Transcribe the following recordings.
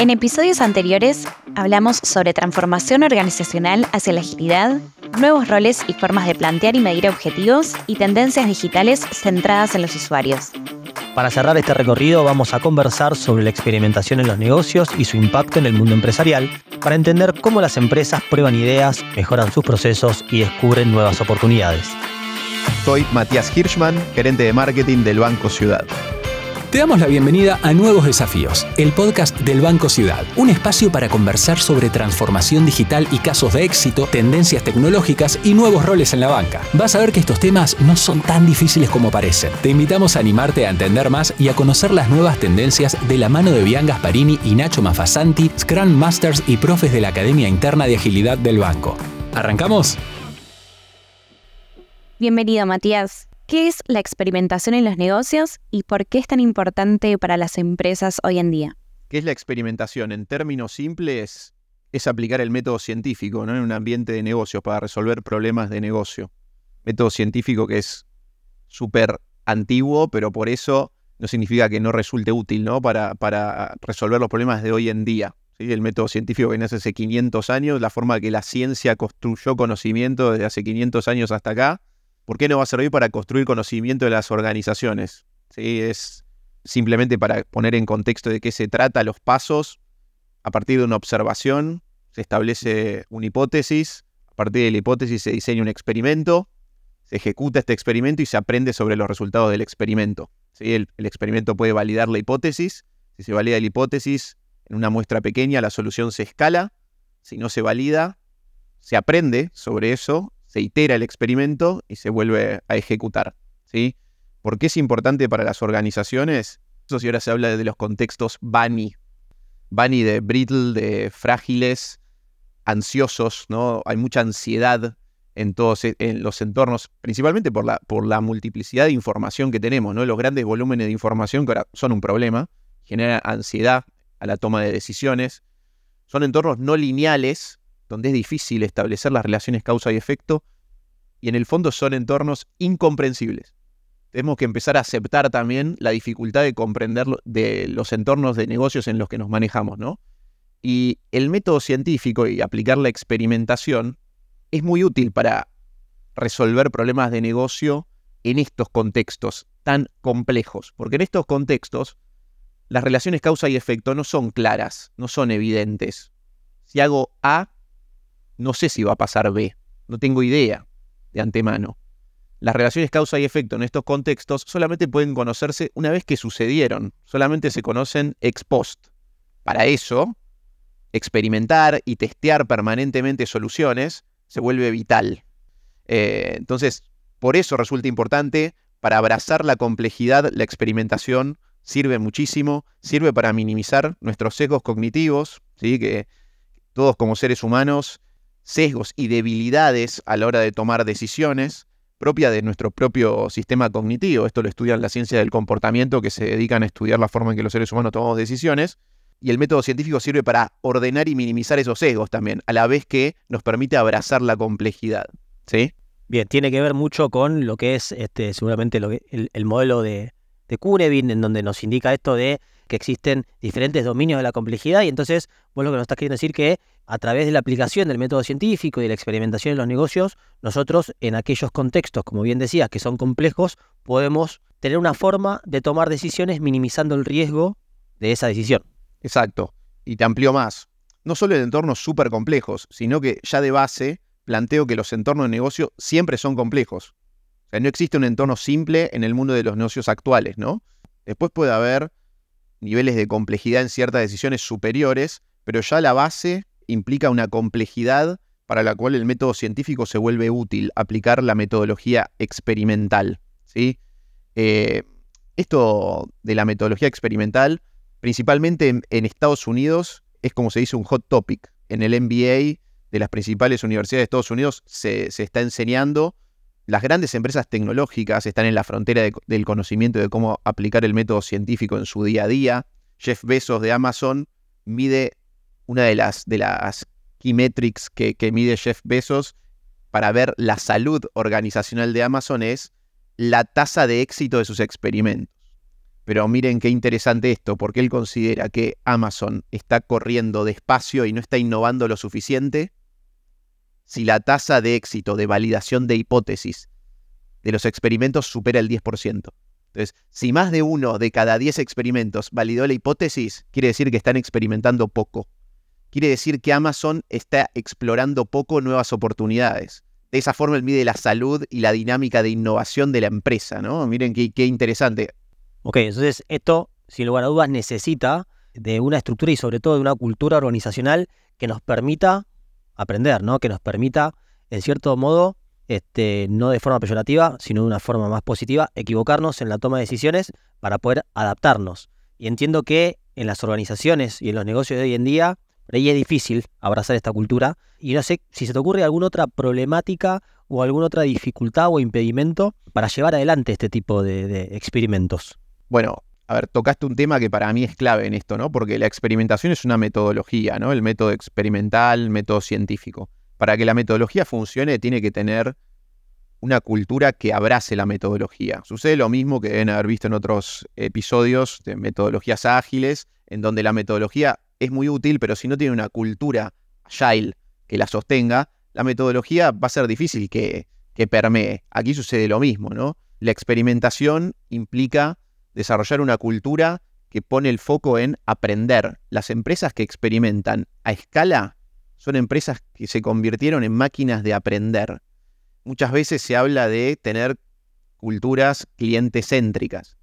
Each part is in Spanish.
En episodios anteriores hablamos sobre transformación organizacional hacia la agilidad, nuevos roles y formas de plantear y medir objetivos y tendencias digitales centradas en los usuarios. Para cerrar este recorrido vamos a conversar sobre la experimentación en los negocios y su impacto en el mundo empresarial para entender cómo las empresas prueban ideas, mejoran sus procesos y descubren nuevas oportunidades. Soy Matías Hirschman, gerente de marketing del Banco Ciudad. Te damos la bienvenida a Nuevos Desafíos, el podcast del Banco Ciudad, un espacio para conversar sobre transformación digital y casos de éxito, tendencias tecnológicas y nuevos roles en la banca. Vas a ver que estos temas no son tan difíciles como parecen. Te invitamos a animarte a entender más y a conocer las nuevas tendencias de la mano de Bian Gasparini y Nacho Mafasanti, Scrum Masters y profes de la Academia Interna de Agilidad del Banco. ¿Arrancamos? Bienvenido, Matías. ¿Qué es la experimentación en los negocios y por qué es tan importante para las empresas hoy en día? ¿Qué es la experimentación? En términos simples, es aplicar el método científico ¿no? en un ambiente de negocios para resolver problemas de negocio. Método científico que es súper antiguo, pero por eso no significa que no resulte útil ¿no? Para, resolver los problemas de hoy en día. El método científico que nace hace 500 años, la forma que la ciencia construyó conocimiento desde hace 500 años hasta acá, ¿Por qué no va a servir para construir conocimiento de las organizaciones? ¿Sí? Es simplemente para poner en contexto de qué se trata los pasos. A partir de una observación se establece una hipótesis, a partir de la hipótesis se diseña un experimento, se ejecuta este experimento y se aprende sobre los resultados del experimento. ¿Sí? El, el experimento puede validar la hipótesis. Si se valida la hipótesis en una muestra pequeña, la solución se escala. Si no se valida, se aprende sobre eso se itera el experimento y se vuelve a ejecutar. ¿sí? ¿Por qué es importante para las organizaciones? Eso si ahora se habla de los contextos BANI. BANI de brittle, de frágiles, ansiosos, ¿no? Hay mucha ansiedad en todos e, en los entornos, principalmente por la, por la multiplicidad de información que tenemos, ¿no? Los grandes volúmenes de información que ahora son un problema, generan ansiedad a la toma de decisiones. Son entornos no lineales, donde es difícil establecer las relaciones causa y efecto, y en el fondo son entornos incomprensibles. Tenemos que empezar a aceptar también la dificultad de comprender de los entornos de negocios en los que nos manejamos, ¿no? Y el método científico y aplicar la experimentación es muy útil para resolver problemas de negocio en estos contextos tan complejos, porque en estos contextos las relaciones causa y efecto no son claras, no son evidentes. Si hago A, no sé si va a pasar B, no tengo idea de antemano. Las relaciones causa y efecto en estos contextos solamente pueden conocerse una vez que sucedieron, solamente se conocen ex post. Para eso, experimentar y testear permanentemente soluciones se vuelve vital. Eh, entonces, por eso resulta importante, para abrazar la complejidad, la experimentación sirve muchísimo, sirve para minimizar nuestros sesgos cognitivos, ¿sí? que todos como seres humanos sesgos y debilidades a la hora de tomar decisiones propia de nuestro propio sistema cognitivo. Esto lo estudian la ciencia del comportamiento que se dedican a estudiar la forma en que los seres humanos tomamos decisiones. Y el método científico sirve para ordenar y minimizar esos sesgos también, a la vez que nos permite abrazar la complejidad. ¿Sí? Bien, tiene que ver mucho con lo que es este, seguramente el, modelo de, de en donde nos indica esto de que existen diferentes dominios de la complejidad y entonces vos lo que nos estás queriendo decir que a través de la aplicación del método científico y de la experimentación en los negocios, nosotros en aquellos contextos, como bien decías, que son complejos, podemos tener una forma de tomar decisiones minimizando el riesgo de esa decisión. Exacto. Y te amplío más. No solo en entornos súper complejos, sino que ya de base planteo que los entornos de negocio siempre son complejos. O sea, no existe un entorno simple en el mundo de los negocios actuales, ¿no? Después puede haber niveles de complejidad en ciertas decisiones superiores, pero ya la base implica una complejidad para la cual el método científico se vuelve útil, aplicar la metodología experimental. ¿sí? Eh, esto de la metodología experimental, principalmente en, Estados Unidos, es como se dice un hot topic. En el MBA de las principales universidades de Estados Unidos se, está enseñando. Las grandes empresas tecnológicas están en la frontera del conocimiento de cómo aplicar el método científico en su día a día. Jeff Bezos de Amazon mide una de las, de las key metrics que, mide Jeff Bezos para ver la salud organizacional de Amazon es la tasa de éxito de sus experimentos. Pero miren qué interesante esto, porque él considera que Amazon está corriendo despacio y no está innovando lo suficiente si la tasa de éxito de validación de hipótesis de los experimentos supera el 10%. Entonces, si más de uno de cada 10 experimentos validó la hipótesis, quiere decir que están experimentando poco. Quiere decir que Amazon está explorando poco nuevas oportunidades. De esa forma él mide la salud y la dinámica de innovación de la empresa, ¿no? Miren qué, interesante. Ok, entonces esto, sin lugar a dudas, necesita de una estructura y sobre todo de una cultura organizacional que nos permita aprender, ¿no? Que nos permita, en cierto modo, este, no de forma peyorativa, sino de una forma más positiva, equivocarnos en la toma de decisiones para poder adaptarnos. Y entiendo que en las organizaciones y en los negocios de hoy en día, por ahí es difícil abrazar esta cultura. Y no sé si se te ocurre alguna otra problemática o alguna otra dificultad o impedimento para llevar adelante este tipo de, de experimentos. Bueno, a ver, tocaste un tema que para mí es clave en esto, ¿no? Porque la experimentación es una metodología, ¿no? El método experimental, el método científico para que la metodología funcione tiene que tener una cultura que abrace la metodología. Sucede lo mismo que deben haber visto en otros episodios de metodologías ágiles, en donde la metodología es muy útil, pero si no tiene una cultura agile que la sostenga, la metodología va a ser difícil que, que permee. Aquí sucede lo mismo, ¿no? La experimentación implica desarrollar una cultura que pone el foco en aprender. Las empresas que experimentan a escala son empresas que se convirtieron en máquinas de aprender. Muchas veces se habla de tener culturas cliente céntricas.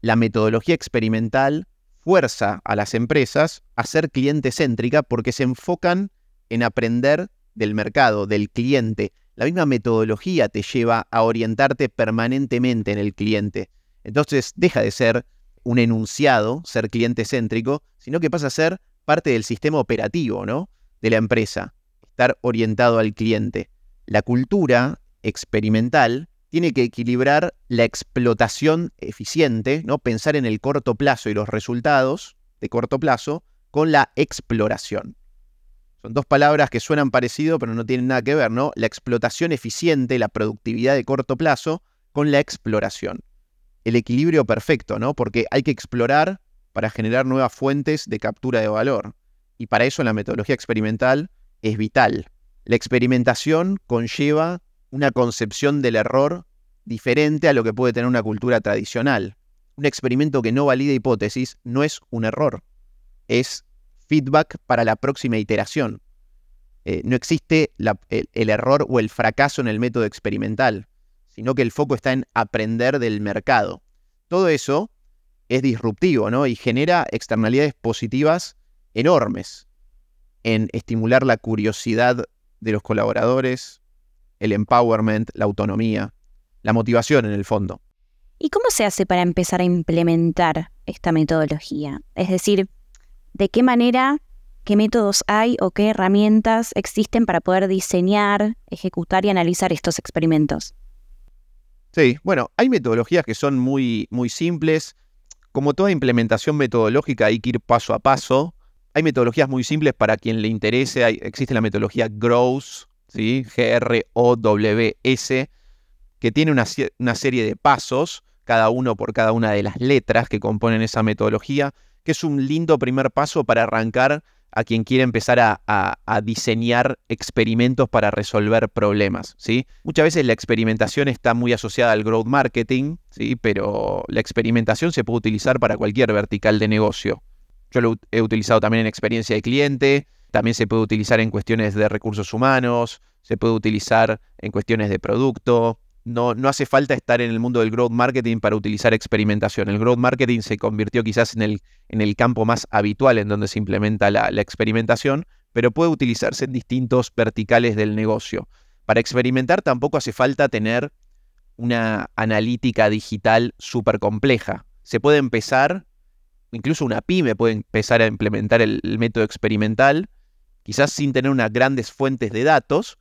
La metodología experimental fuerza a las empresas a ser cliente céntrica porque se enfocan en aprender del mercado, del cliente. La misma metodología te lleva a orientarte permanentemente en el cliente. Entonces deja de ser un enunciado, ser cliente céntrico, sino que pasa a ser parte del sistema operativo, ¿no? de la empresa, estar orientado al cliente. La cultura experimental tiene que equilibrar la explotación eficiente, ¿no? pensar en el corto plazo y los resultados de corto plazo, con la exploración. Son dos palabras que suenan parecido, pero no tienen nada que ver, ¿no? La explotación eficiente, la productividad de corto plazo, con la exploración. El equilibrio perfecto, ¿no? Porque hay que explorar para generar nuevas fuentes de captura de valor y para eso la metodología experimental es vital. La experimentación conlleva una concepción del error diferente a lo que puede tener una cultura tradicional. Un experimento que no valida hipótesis no es un error, es feedback para la próxima iteración. Eh, no existe el error o el fracaso en el método experimental, sino que el foco está en aprender del mercado. Todo eso es disruptivo ¿no? y genera externalidades positivas enormes en estimular la curiosidad de los colaboradores, el empowerment, la autonomía, la motivación en el fondo. ¿Y cómo se hace para empezar a implementar esta metodología? Es decir, ¿de qué manera, qué métodos hay o qué herramientas existen para poder diseñar, ejecutar y analizar estos experimentos? Sí, bueno, hay metodologías que son muy, muy simples. Como toda implementación metodológica hay que ir paso a paso hay metodologías muy simples para quien le interese. existe la metodología GROWS, ¿sí? G-R-O-W-S, que tiene una, serie de pasos, cada uno por cada una de las letras que componen esa metodología, que es un lindo primer paso para arrancar a quien quiere empezar a, diseñar experimentos para resolver problemas. ¿sí? Muchas veces la experimentación está muy asociada al growth marketing, ¿sí? pero la experimentación se puede utilizar para cualquier vertical de negocio. Yo lo he utilizado también en experiencia de cliente, también se puede utilizar en cuestiones de recursos humanos, se puede utilizar en cuestiones de producto. No, no hace falta estar en el mundo del growth marketing para utilizar experimentación. El growth marketing se convirtió quizás en el, en el campo más habitual en donde se implementa la, la experimentación, pero puede utilizarse en distintos verticales del negocio. Para experimentar tampoco hace falta tener una analítica digital súper compleja. Se puede empezar incluso una pyme puede empezar a implementar el, método experimental, quizás sin tener unas grandes fuentes de datos,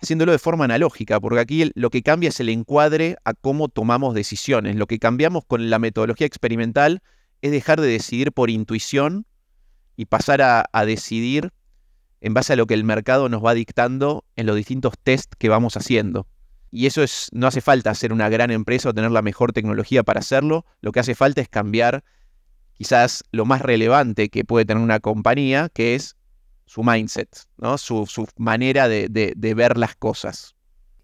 haciéndolo de forma analógica, porque aquí lo que cambia es el encuadre a cómo tomamos decisiones. Lo que cambiamos con la metodología experimental es dejar de decidir por intuición y pasar a, a decidir en base a lo que el mercado nos va dictando en los distintos test que vamos haciendo. Y eso es, no hace falta ser una gran empresa o tener la mejor tecnología para hacerlo. Lo que hace falta es cambiar quizás lo más relevante que puede tener una compañía, que es su mindset, ¿no? su, manera de, ver las cosas.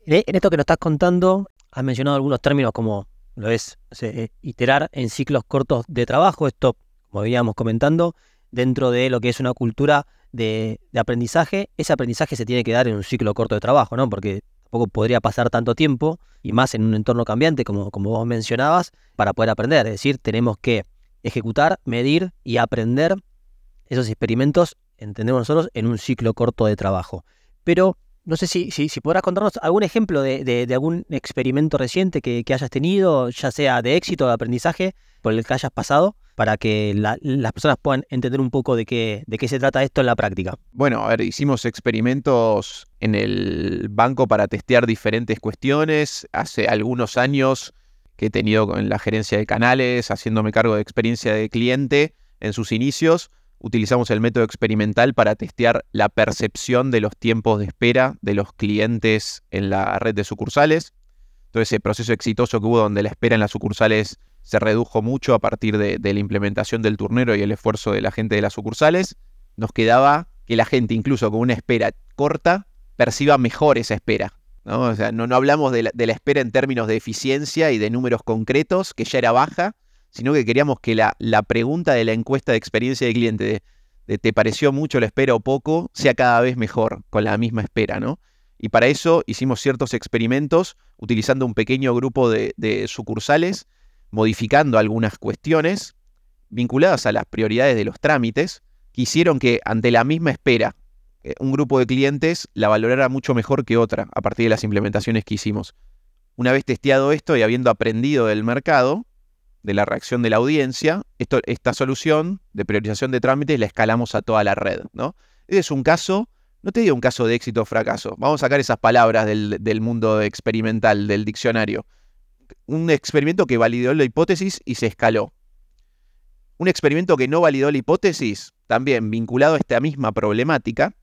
En esto que nos estás contando, has mencionado algunos términos como lo es eh, iterar en ciclos cortos de trabajo. Esto, como veníamos comentando, dentro de lo que es una cultura de, aprendizaje, ese aprendizaje se tiene que dar en un ciclo corto de trabajo, ¿no? Porque tampoco podría pasar tanto tiempo, y más en un entorno cambiante, como, como vos mencionabas, para poder aprender. Es decir, tenemos que ejecutar, medir y aprender esos experimentos, entendemos nosotros, en un ciclo corto de trabajo. Pero no sé si, si, podrás contarnos algún ejemplo de, algún experimento reciente que, que, hayas tenido, ya sea de éxito o de aprendizaje, por el que hayas pasado para que las personas puedan entender un poco de qué, de qué se trata esto en la práctica. Bueno, a ver, hicimos experimentos en el banco para testear diferentes cuestiones. Hace algunos años que he tenido en la gerencia de canales, haciéndome cargo de experiencia de cliente en sus inicios, utilizamos el método experimental para testear la percepción de los tiempos de espera de los clientes en la red de sucursales. Todo ese proceso exitoso que hubo donde la espera en las sucursales se redujo mucho a partir de, la implementación del turnero y el esfuerzo de la gente de las sucursales, nos quedaba que la gente, incluso con una espera corta, perciba mejor esa espera. ¿no? O sea, no, hablamos de la, espera en términos de eficiencia y de números concretos, que ya era baja, sino que queríamos que la, pregunta de la encuesta de experiencia de cliente de, ¿te pareció mucho la espera o poco? sea cada vez mejor con la misma espera, ¿no? Y para eso hicimos ciertos experimentos utilizando un pequeño grupo de sucursales modificando algunas cuestiones vinculadas a las prioridades de los trámites, que hicieron que ante la misma espera, eh, un grupo de clientes la valorara mucho mejor que otra a partir de las implementaciones que hicimos. Una vez testeado esto y habiendo aprendido del mercado, de la reacción de la audiencia, esta solución de priorización de trámites la escalamos a toda la red. ¿no? Ese es un caso, no te digo un caso de éxito o fracaso, vamos a sacar esas palabras del, del mundo experimental, del diccionario un experimento que validó la hipótesis y se escaló. Un experimento que no validó la hipótesis, también vinculado a esta misma problemática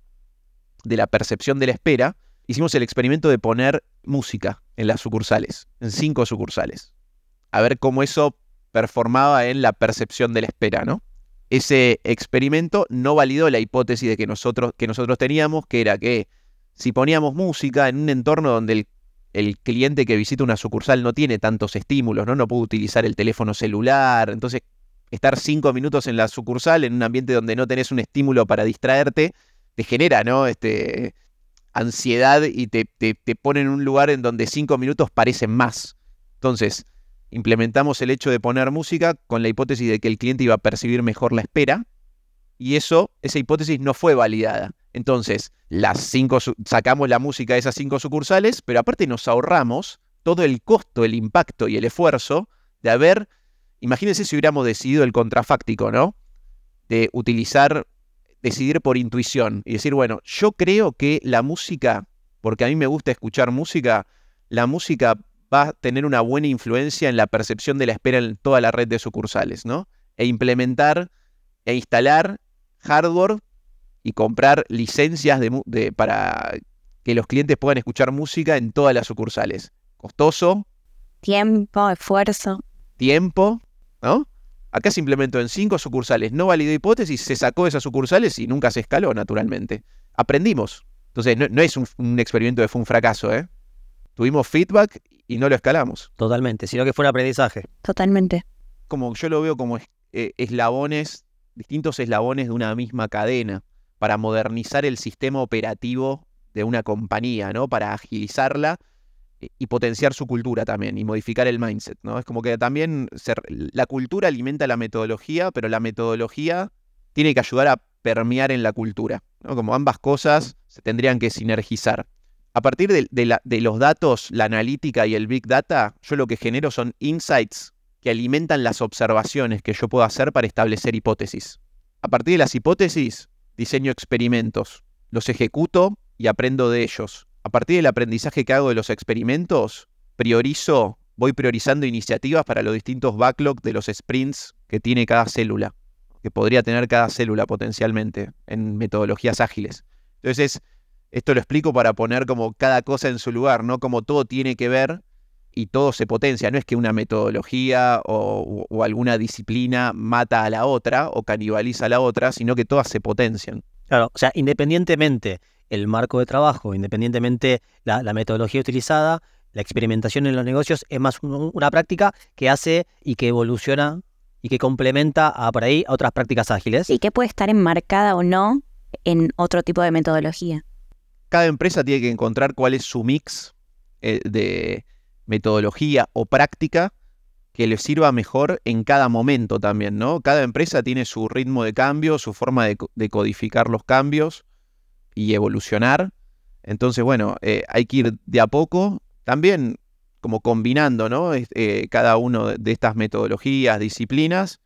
de la percepción de la espera, hicimos el experimento de poner música en las sucursales, en cinco sucursales. A ver cómo eso performaba en la percepción de la espera, ¿no? Ese experimento no validó la hipótesis de que nosotros, que nosotros teníamos, que era que si poníamos música en un entorno donde el el cliente que visita una sucursal no tiene tantos estímulos, ¿no? No puede utilizar el teléfono celular. Entonces, estar cinco minutos en la sucursal, en un ambiente donde no tenés un estímulo para distraerte, te genera, ¿no? Este, ansiedad y te, te, te pone en un lugar en donde cinco minutos parecen más. Entonces, implementamos el hecho de poner música con la hipótesis de que el cliente iba a percibir mejor la espera, y eso, esa hipótesis no fue validada. Entonces, las cinco, sacamos la música de esas cinco sucursales, pero aparte nos ahorramos todo el costo, el impacto y el esfuerzo de haber, imagínense si hubiéramos decidido el contrafáctico, ¿no? De utilizar, decidir por intuición y decir, bueno, yo creo que la música, porque a mí me gusta escuchar música, la música va a tener una buena influencia en la percepción de la espera en toda la red de sucursales, ¿no? E implementar e instalar hardware y comprar licencias de, para que los clientes puedan escuchar música en todas las sucursales. Costoso. Tiempo, esfuerzo. Tiempo, ¿no? Acá se implementó en cinco sucursales, no validó hipótesis, se sacó de esas sucursales y nunca se escaló, naturalmente. Aprendimos. Entonces, no, es un, experimento que fue un fracaso, ¿eh? Tuvimos feedback y no lo escalamos. Totalmente, sino que fue un aprendizaje. Totalmente. Como yo lo veo como eh, eslabones, distintos eslabones de una misma cadena para modernizar el sistema operativo de una compañía, ¿no? Para agilizarla eh, y potenciar su cultura también y modificar el mindset, ¿no? Es como que también la cultura alimenta la metodología, pero la metodología tiene que ayudar a permear en la cultura, ¿no? Como ambas cosas se tendrían que sinergizar. A partir de, los datos, la analítica y el big data, yo lo que genero son insights que alimentan las observaciones que yo puedo hacer para establecer hipótesis. A partir de las hipótesis, diseño experimentos, los ejecuto y aprendo de ellos. A partir del aprendizaje que hago de los experimentos, priorizo, voy priorizando iniciativas para los distintos backlogs de los sprints que tiene cada célula, que podría tener cada célula potencialmente en metodologías ágiles. Entonces Esto lo explico para poner como cada cosa en su lugar, ¿no? Como todo tiene que ver y todo se potencia. No es que una metodología o, o alguna disciplina mata a la otra o canibaliza a la otra, sino que todas se potencian. Claro, o sea, independientemente el marco de trabajo, independientemente la, la metodología utilizada, la experimentación en los negocios es más un- una práctica que hace y que evoluciona y que complementa a por ahí a otras prácticas ágiles. Y que puede estar enmarcada o no en otro tipo de metodología. Cada empresa tiene que encontrar cuál es su mix eh, de metodología o práctica que le sirva mejor en cada momento también, ¿no? Cada empresa tiene su ritmo de cambio, su forma de, co- de codificar los cambios y evolucionar. Entonces, bueno, eh, hay que ir de a poco, también como combinando, ¿no? Eh, cada de- de estas metodologías, disciplinas,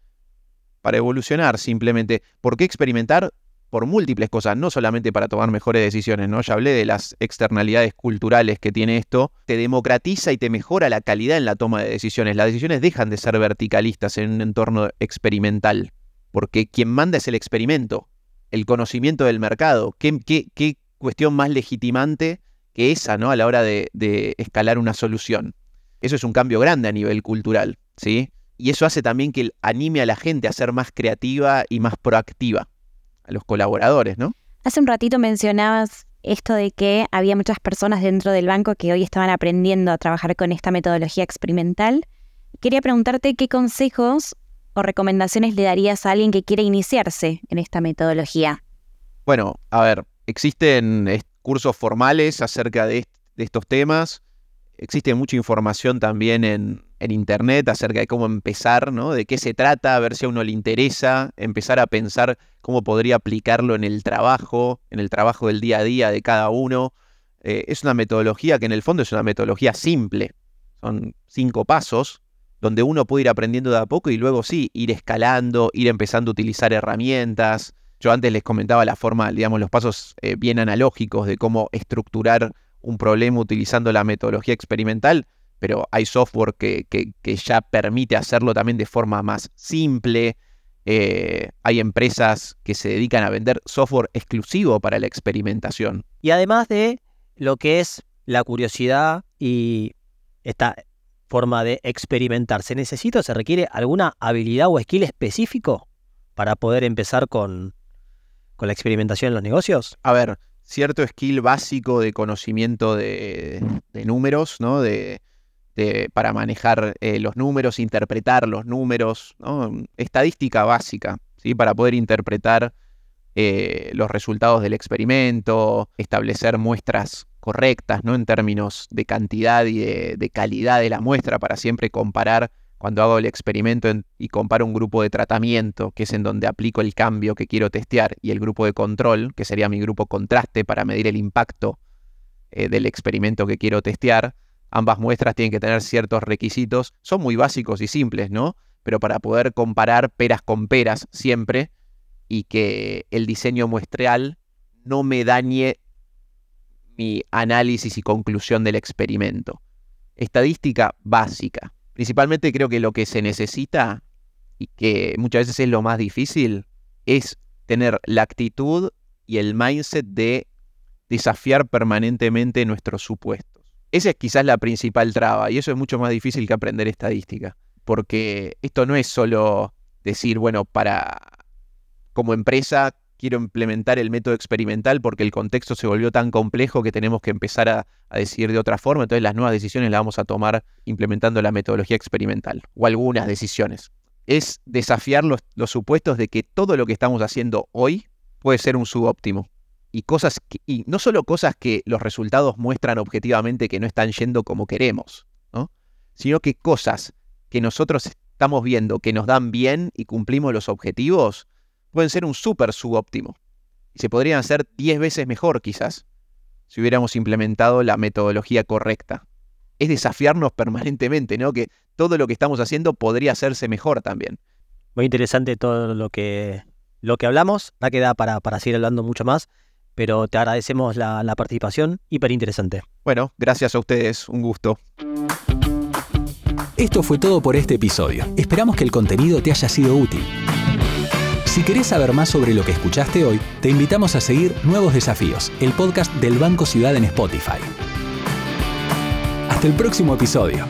para evolucionar simplemente. ¿Por qué experimentar? Por múltiples cosas, no solamente para tomar mejores decisiones, ¿no? Ya hablé de las externalidades culturales que tiene esto. Te democratiza y te mejora la calidad en la toma de decisiones. Las decisiones dejan de ser verticalistas en un entorno experimental, porque quien manda es el experimento, el conocimiento del mercado. ¿Qué, qué- qué cuestión más legitimante que esa, ¿no? A la hora de, de escalar una solución. Eso es un cambio grande a nivel cultural, ¿sí? Y eso hace también que anime a la gente a ser más creativa y más proactiva, a los colaboradores, ¿no? Hace un ratito mencionabas esto de que había muchas personas dentro del banco que hoy estaban aprendiendo a trabajar con esta metodología experimental. Quería preguntarte qué consejos o recomendaciones le darías a alguien que quiere iniciarse en esta metodología. Bueno, a ver, existen cursos formales acerca de, est- de estos temas. Existe mucha información también en, en internet acerca de cómo empezar, ¿no? De qué se trata, a ver si a uno le interesa, empezar a pensar cómo podría aplicarlo en el trabajo, en el trabajo del día a día de cada uno. Eh, es una metodología que en el fondo es una metodología simple. Son cinco pasos donde uno puede ir aprendiendo de a poco y luego sí, ir escalando, ir empezando a utilizar herramientas. Yo antes les comentaba la forma, digamos, los pasos eh, bien analógicos de cómo estructurar un problema utilizando la metodología experimental, pero hay software que, que- que ya permite hacerlo también de forma más simple. Eh, hay empresas que se dedican a vender software exclusivo para la experimentación. Y además de lo que es la curiosidad y esta forma de experimentar, ¿se necesita o se requiere alguna habilidad o skill específico para poder empezar con, con la experimentación en los negocios? a ver, cierto skill básico de conocimiento de, de números, ¿no? De, de- para manejar eh, los números, interpretar los números, ¿no? Estadística básica, ¿sí? Para poder interpretar eh, los resultados del experimento, establecer muestras correctas, ¿no? En términos de cantidad y de, calidad de la muestra, para siempre comparar cuando hago el experimento en- y comparo un grupo de tratamiento, que es en donde aplico el cambio que quiero testear, y el grupo de control, que sería mi grupo contraste para medir el impacto eh, del experimento que quiero testear, ambas muestras tienen que tener ciertos requisitos, son muy básicos y simples, ¿no? Pero para poder comparar peras con peras siempre y que el diseño muestral no me dañe mi análisis y conclusión del experimento. Estadística básica. Principalmente creo que lo que se necesita y que muchas veces es lo más difícil es tener la actitud y el mindset de desafiar permanentemente nuestros supuestos. Esa es quizás la principal traba y eso es mucho más difícil que aprender estadística, porque esto no es solo decir, bueno, para como empresa quiero implementar el método experimental porque el contexto se volvió tan complejo que tenemos que empezar a, a decidir de otra forma, entonces las nuevas decisiones las vamos a tomar implementando la metodología experimental o algunas decisiones. Es desafiar los, los supuestos de que todo lo que estamos haciendo hoy puede ser un subóptimo y cosas y no solo cosas que los resultados muestran objetivamente que no están yendo como queremos, ¿no? sino que cosas que nosotros estamos viendo que nos dan bien y cumplimos los objetivos pueden ser un súper subóptimo y se podrían hacer 10 veces mejor quizás si hubiéramos implementado la metodología correcta. Es desafiarnos permanentemente, ¿no? Que todo lo que estamos haciendo podría hacerse mejor también. Muy interesante todo lo que, lo que hablamos. Da queda para, para seguir hablando mucho más, pero te agradecemos la, la participación. Hiper interesante. Bueno, gracias a ustedes, un gusto. Esto fue todo por este episodio. Esperamos que el contenido te haya sido útil. Si querés saber más sobre lo que escuchaste hoy, te invitamos a seguir Nuevos Desafíos, el podcast del Banco Ciudad en Spotify. Hasta el próximo episodio.